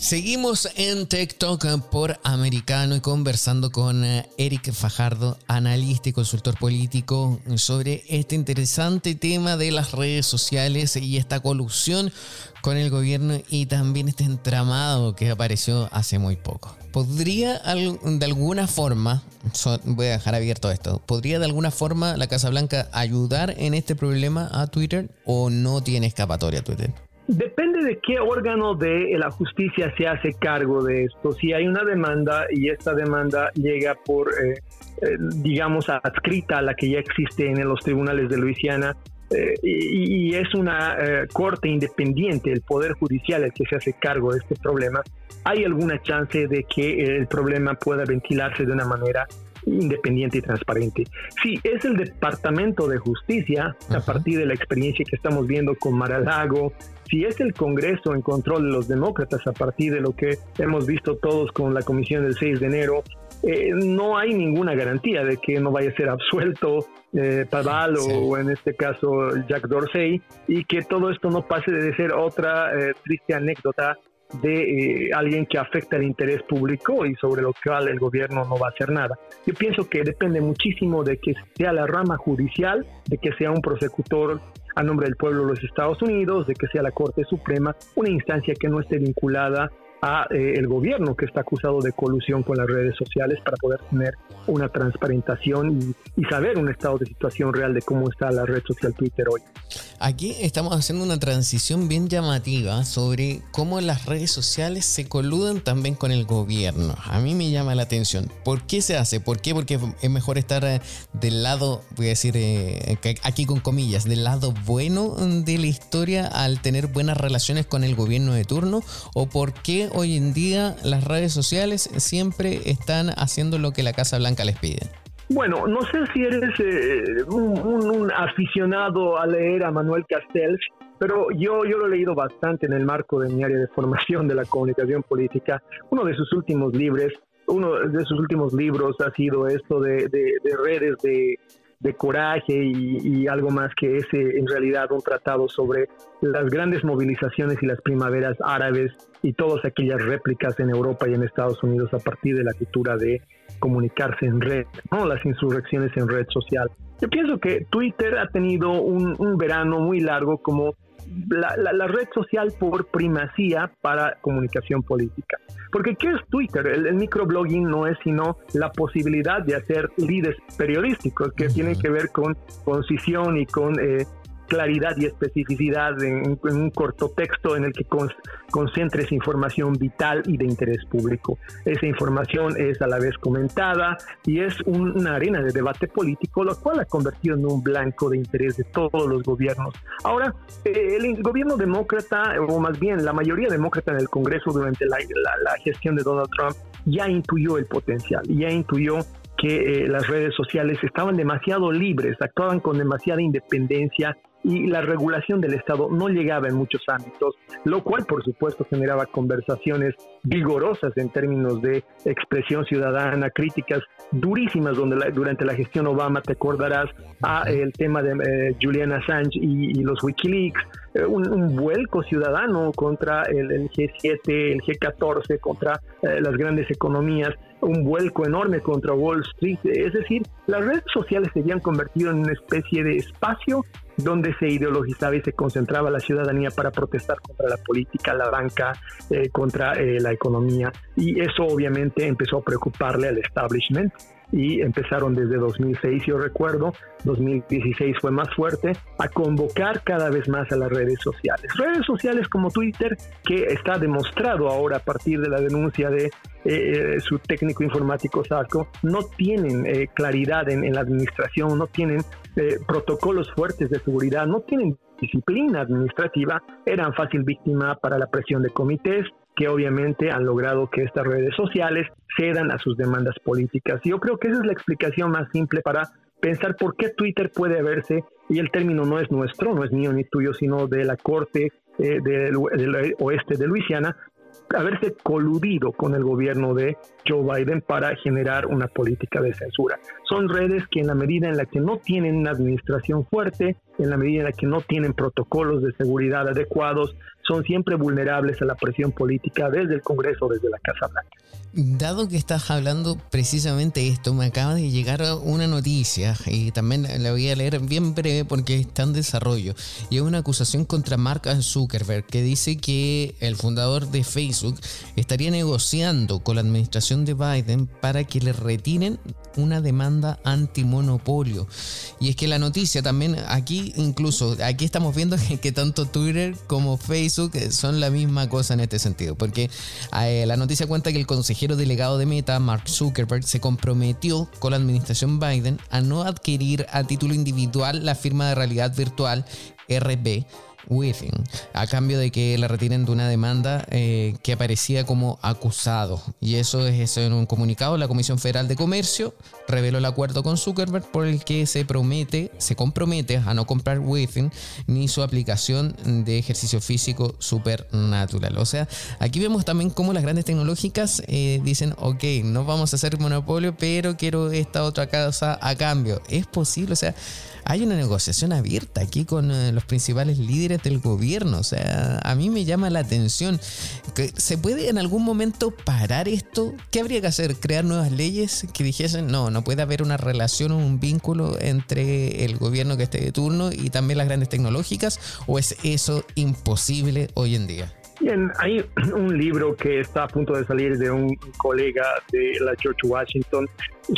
Seguimos en TikTok por Americano y conversando con eh, Eric Fajardo, analista y consultor político, sobre este interesante tema de las redes sociales y esta colusión con el gobierno y también este entramado que apareció hace muy poco. ¿Podría de alguna forma, voy a dejar abierto esto, ¿podría de alguna forma la Casa Blanca ayudar en este problema a Twitter o no tiene escapatoria Twitter? Depende de qué órgano de la justicia se hace cargo de esto. Si hay una demanda y esta demanda llega por, eh, eh, digamos, adscrita a la que ya existe en los tribunales de Luisiana, eh, y, es una corte independiente, el Poder Judicial el que se hace cargo de este problema, hay alguna chance de que el problema pueda ventilarse de una manera independiente y transparente. Si es el Departamento de Justicia, a partir de la experiencia que estamos viendo con Maralago, si es el Congreso en control de los demócratas a partir de lo que hemos visto todos con la comisión del 6 de enero, eh, no hay ninguna garantía de que no vaya a ser absuelto eh, Paval o, en este caso Jack Dorsey y que todo esto no pase de ser otra eh, triste anécdota de eh, alguien que afecta el interés público y sobre lo cual el gobierno no va a hacer nada. Yo pienso que depende muchísimo de que sea la rama judicial, de que sea un prosecutor a nombre del pueblo de los Estados Unidos, de que sea la Corte Suprema, una instancia que no esté vinculada a eh, el gobierno que está acusado de colusión con las redes sociales para poder tener una transparentación y, saber un estado de situación real de cómo está la red social Twitter hoy. Aquí estamos haciendo una transición bien llamativa sobre cómo las redes sociales se coluden también con el gobierno. A mí me llama la atención. ¿Por qué se hace? ¿Por qué? Porque es mejor estar eh, del lado, voy a decir eh, aquí con comillas, del lado bueno de la historia al tener buenas relaciones con el gobierno de turno. ¿O por qué hoy en día las redes sociales siempre están haciendo lo que la Casa Blanca les pide? Bueno, no sé si eres eh, un, aficionado a leer a Manuel Castells, pero yo, yo lo he leído bastante en el marco de mi área de formación de la comunicación política. Uno de sus últimos libros, uno de sus últimos libros ha sido esto de redes de, coraje y, algo más que es en realidad un tratado sobre las grandes movilizaciones y las primaveras árabes y todas aquellas réplicas en Europa y en Estados Unidos a partir de la cultura de comunicarse en red, ¿no? las insurrecciones en red social. Yo pienso que Twitter ha tenido un, un verano muy largo como la, red social por primacía para comunicación política. Porque ¿qué es Twitter? El, microblogging no es sino la posibilidad de hacer líderes periodísticos que tienen que ver con concisión y con eh, claridad y especificidad en, un corto texto en el que concentres información vital y de interés público. Esa información es a la vez comentada y es una arena de debate político, lo cual ha convertido en un blanco de interés de todos los gobiernos. Ahora, eh, el gobierno demócrata, o más bien la mayoría demócrata en el Congreso durante la, gestión de Donald Trump, ya intuyó el potencial, ya intuyó que eh, las redes sociales estaban demasiado libres, actuaban con demasiada independencia y la regulación del Estado no llegaba en muchos ámbitos, lo cual por supuesto generaba conversaciones vigorosas en términos de expresión ciudadana, críticas durísimas donde durante la gestión Obama te acordarás a el tema de eh, Julian Assange y, los Wikileaks, eh, un, vuelco ciudadano contra el, G7, el G14, contra eh, las grandes economías, un vuelco enorme contra Wall Street, es decir, las redes sociales se habían convertido en una especie de espacio donde se ideologizaba y se concentraba la ciudadanía para protestar contra la política, la banca, eh, contra eh, la economía. Y eso obviamente empezó a preocuparle al establishment y empezaron desde 2006, yo recuerdo, 2016 fue más fuerte, a convocar cada vez más a las redes sociales. Redes sociales como Twitter, que está demostrado ahora a partir de la denuncia de eh, su técnico informático Sarko, no tienen claridad en, en, la administración, no tienen protocolos fuertes de seguridad, no tienen disciplina administrativa, eran fácil víctima para la presión de comités que obviamente han logrado que estas redes sociales cedan a sus demandas políticas. Yo creo que esa es la explicación más simple para pensar por qué Twitter puede verse, y el término no es nuestro, no es mío ni tuyo, sino de la Corte eh, del, del, Oeste de Luisiana, haberse coludido con el gobierno de Joe Biden para generar una política de censura. Son redes que en la medida en la que no tienen una administración fuerte, en la medida en la que no tienen protocolos de seguridad adecuados, son siempre vulnerables a la presión política desde el Congreso, desde la Casa Blanca. Dado que estás hablando precisamente esto, me acaba de llegar una noticia y también la voy a leer bien breve porque está en desarrollo. Y es una acusación contra Mark Zuckerberg que dice que el fundador de Facebook estaría negociando con la administración de Biden para que le retiren una demanda antimonopolio. Y es que la noticia también aquí, incluso aquí estamos viendo que tanto Twitter como Facebook que son la misma cosa en este sentido, porque eh, la noticia cuenta que el consejero delegado de Meta, Mark Zuckerberg, se comprometió con la administración Biden a no adquirir a título individual la firma de realidad virtual RB Within, a cambio de que la retiren de una demanda eh, que aparecía como acusado. Y eso es eso en un comunicado. La Comisión Federal de Comercio reveló el acuerdo con Zuckerberg por el que se promete, se compromete a no comprar Within ni su aplicación de ejercicio físico supernatural. O sea, aquí vemos también cómo las grandes tecnológicas eh, dicen, ok, no vamos a hacer monopolio, pero quiero esta otra casa a cambio. Es posible, o sea, hay una negociación abierta aquí con eh, los principales líderes del gobierno. O sea, a mí me llama la atención. ¿Se puede en algún momento parar esto? ¿Qué habría que hacer? ¿Crear nuevas leyes que dijesen, no, no puede haber una relación o un vínculo entre el gobierno que esté de turno y también las grandes tecnológicas? ¿O es eso imposible hoy en día? Bien, hay un libro que está a punto de salir de un colega de la George Washington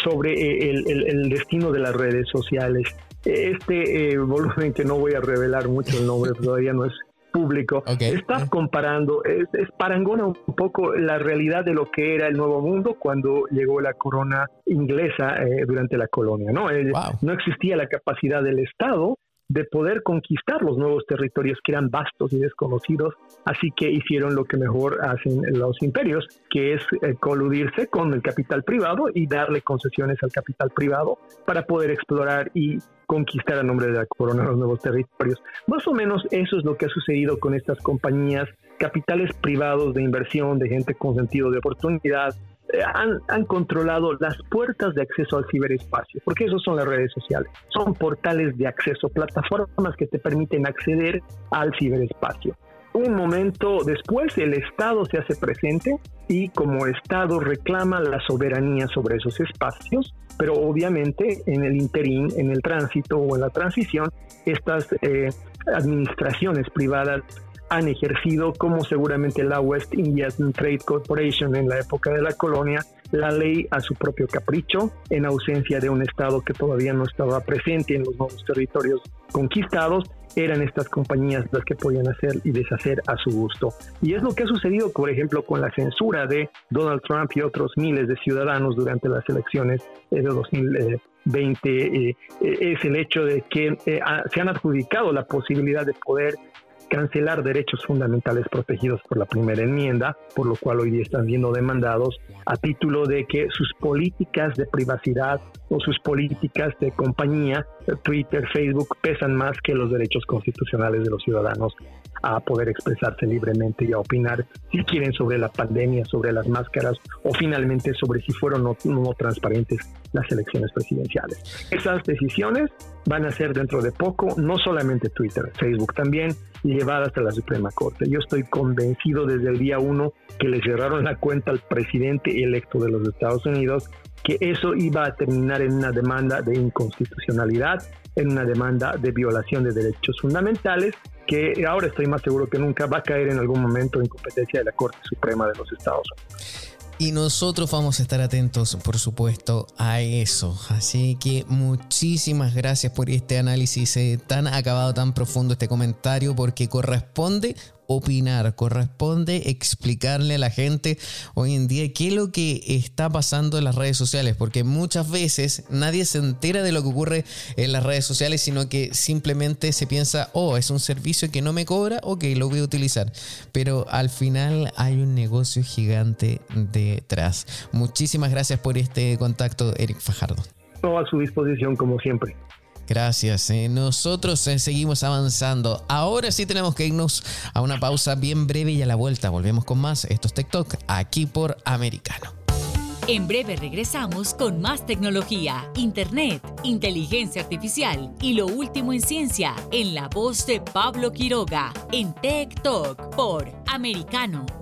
sobre eh, el destino de las redes sociales este eh, volumen que no voy a revelar mucho el nombre, todavía no es público, está comparando, es, parangona un poco la realidad de lo que era el Nuevo Mundo cuando llegó la corona inglesa eh, durante la colonia. ¿no? Eh, no existía la capacidad del Estado de poder conquistar los nuevos territorios que eran vastos y desconocidos, así que hicieron lo que mejor hacen los imperios, que es eh, coludirse con el capital privado y darle concesiones al capital privado para poder explorar y conquistar a nombre de la corona los nuevos territorios. Más o menos eso es lo que ha sucedido con estas compañías, capitales privados de inversión, de gente con sentido de oportunidad, han, controlado las puertas de acceso al ciberespacio, porque eso son las redes sociales. Son portales de acceso, plataformas que te permiten acceder al ciberespacio. Un momento después el Estado se hace presente y como Estado reclama la soberanía sobre esos espacios, pero obviamente en el interín, en el tránsito o en la transición, estas eh, administraciones privadas han ejercido, como seguramente la West Indian Trade Corporation en la época de la colonia, la ley a su propio capricho, en ausencia de un Estado que todavía no estaba presente en los nuevos territorios conquistados, eran estas compañías las que podían hacer y deshacer a su gusto. Y es lo que ha sucedido, por ejemplo, con la censura de Donald Trump y otros miles de ciudadanos durante las elecciones de 2020. Eh, eh, es el hecho de que eh, se han adjudicado la posibilidad de poder cancelar derechos fundamentales protegidos por la primera enmienda, por lo cual hoy día están siendo demandados a título de que sus políticas de privacidad o sus políticas de compañía, Twitter, Facebook, pesan más que los derechos constitucionales de los ciudadanos a poder expresarse libremente y a opinar si quieren sobre la pandemia, sobre las máscaras o finalmente sobre si fueron o no transparentes las elecciones presidenciales. Esas decisiones van a ser dentro de poco, no solamente Twitter, Facebook también, llevadas a la Suprema Corte. Yo estoy convencido desde el día uno que le cerraron la cuenta al presidente electo de los Estados Unidos que eso iba a terminar en una demanda de inconstitucionalidad, en una demanda de violación de derechos fundamentales, que ahora estoy más seguro que nunca va a caer en algún momento en competencia de la Corte Suprema de los Estados Unidos. Y nosotros vamos a estar atentos, por supuesto, a eso. Así que muchísimas gracias por este análisis eh, tan acabado, tan profundo, este comentario, porque corresponde opinar, corresponde explicarle a la gente hoy en día qué es lo que está pasando en las redes sociales, porque muchas veces nadie se entera de lo que ocurre en las redes sociales, sino que simplemente se piensa, oh, es un servicio que no me cobra, ok, lo voy a utilizar, pero al final hay un negocio gigante detrás. Muchísimas gracias por este contacto, Eric Fajardo. Todo a su disposición como siempre. Gracias. Eh. Nosotros eh, seguimos avanzando. Ahora sí tenemos que irnos a una pausa bien breve y a la vuelta volvemos con más. Esto es TikTok aquí por Americano. En breve regresamos con más tecnología, internet, inteligencia artificial y lo último en ciencia en la voz de Pablo Quiroga en Tech Talk por Americano.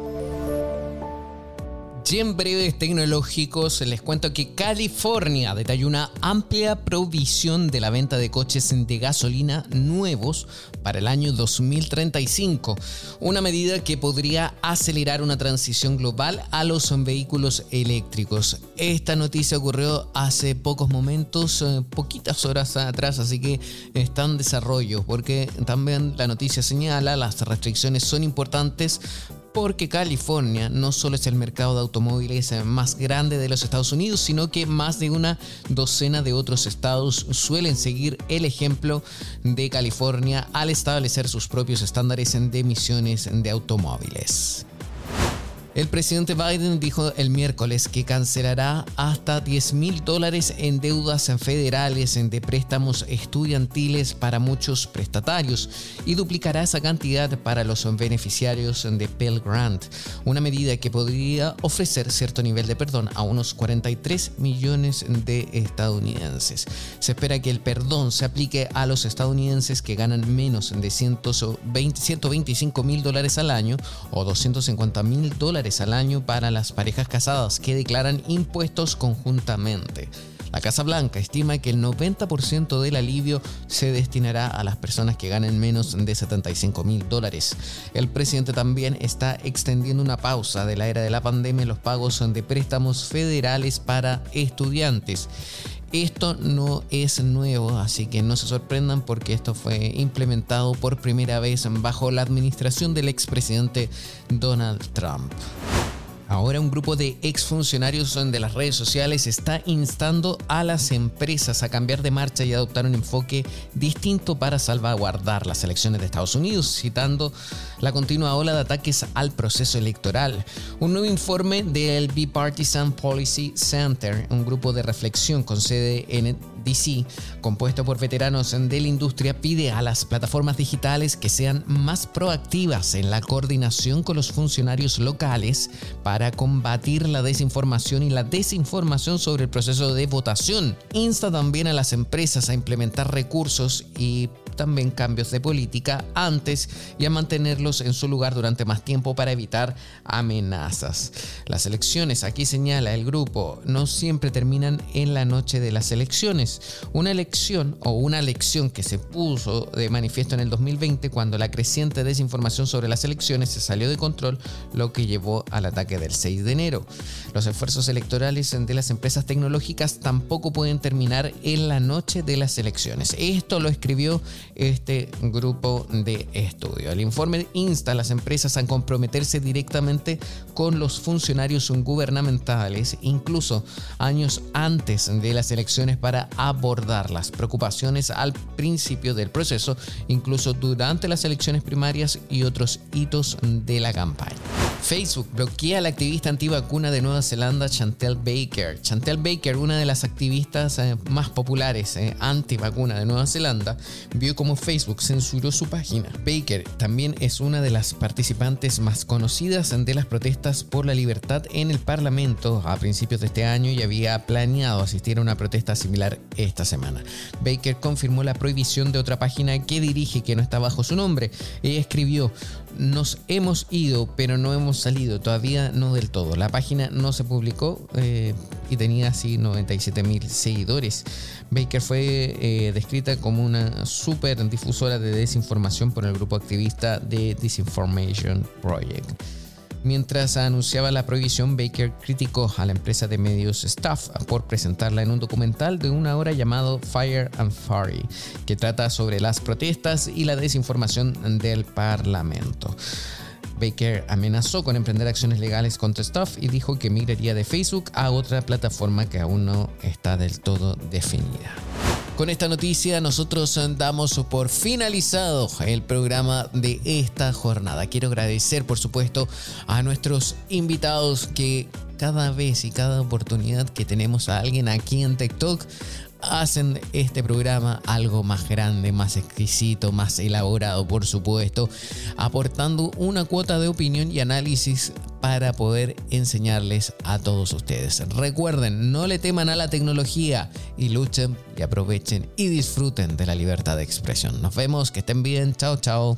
Y en breves tecnológicos les cuento que California detalló una amplia provisión de la venta de coches de gasolina nuevos para el año 2035, una medida que podría acelerar una transición global a los vehículos eléctricos. Esta noticia ocurrió hace pocos momentos, eh, poquitas horas atrás, así que está en desarrollo, porque también la noticia señala las restricciones son importantes porque California no solo es el mercado de automóviles más grande de los Estados Unidos, sino que más de una docena de otros estados suelen seguir el ejemplo de California al establecer sus propios estándares de emisiones de automóviles. El presidente Biden dijo el miércoles que cancelará hasta 10 mil dólares en deudas federales de préstamos estudiantiles para muchos prestatarios y duplicará esa cantidad para los beneficiarios de Pell Grant, una medida que podría ofrecer cierto nivel de perdón a unos 43 millones de estadounidenses. Se espera que el perdón se aplique a los estadounidenses que ganan menos de 125 mil dólares al año o 250 mil dólares al año para las parejas casadas que declaran impuestos conjuntamente. La Casa Blanca estima que el 90% del alivio se destinará a las personas que ganen menos de 75 mil dólares. El presidente también está extendiendo una pausa de la era de la pandemia en los pagos de préstamos federales para estudiantes. Esto no es nuevo, así que no se sorprendan porque esto fue implementado por primera vez bajo la administración del expresidente Donald Trump. Ahora un grupo de exfuncionarios de las redes sociales está instando a las empresas a cambiar de marcha y adoptar un enfoque distinto para salvaguardar las elecciones de Estados Unidos, citando la continua ola de ataques al proceso electoral. Un nuevo informe del Bipartisan Policy Center, un grupo de reflexión con sede en DC, compuesto por veteranos de la industria, pide a las plataformas digitales que sean más proactivas en la coordinación con los funcionarios locales para combatir la desinformación y la desinformación sobre el proceso de votación. Insta también a las empresas a implementar recursos y también cambios de política antes y a mantenerlos en su lugar durante más tiempo para evitar amenazas. Las elecciones, aquí señala el grupo, no siempre terminan en la noche de las elecciones. Una elección o una elección que se puso de manifiesto en el 2020 cuando la creciente desinformación sobre las elecciones se salió de control, lo que llevó al ataque del 6 de enero. Los esfuerzos electorales de las empresas tecnológicas tampoco pueden terminar en la noche de las elecciones. Esto lo escribió este grupo de estudio. El informe insta a las empresas a comprometerse directamente con los funcionarios gubernamentales, incluso años antes de las elecciones, para abordar las preocupaciones al principio del proceso, incluso durante las elecciones primarias y otros hitos de la campaña. Facebook bloquea a la activista antivacuna de Nueva Zelanda Chantel Baker. Chantel Baker, una de las activistas eh, más populares eh, antivacuna de Nueva Zelanda, vio Facebook censuró su página. Baker también es una de las participantes más conocidas de las protestas por la libertad en el Parlamento a principios de este año y había planeado asistir a una protesta similar esta semana. Baker confirmó la prohibición de otra página que dirige que no está bajo su nombre. Ella escribió, nos hemos ido, pero no hemos salido, todavía no del todo. La página no se publicó eh, y tenía así 97 mil seguidores. Baker fue eh, descrita como una super difusora de desinformación por el grupo activista de Disinformation Project. Mientras anunciaba la prohibición, Baker criticó a la empresa de medios Staff por presentarla en un documental de una hora llamado Fire and Fury, que trata sobre las protestas y la desinformación del Parlamento. Baker amenazó con emprender acciones legales contra Stuff y dijo que migraría de Facebook a otra plataforma que aún no está del todo definida. Con esta noticia nosotros damos por finalizado el programa de esta jornada. Quiero agradecer por supuesto a nuestros invitados que cada vez y cada oportunidad que tenemos a alguien aquí en TikTok hacen este programa algo más grande, más exquisito, más elaborado, por supuesto, aportando una cuota de opinión y análisis para poder enseñarles a todos ustedes. Recuerden, no le teman a la tecnología y luchen y aprovechen y disfruten de la libertad de expresión. Nos vemos, que estén bien, chao, chao.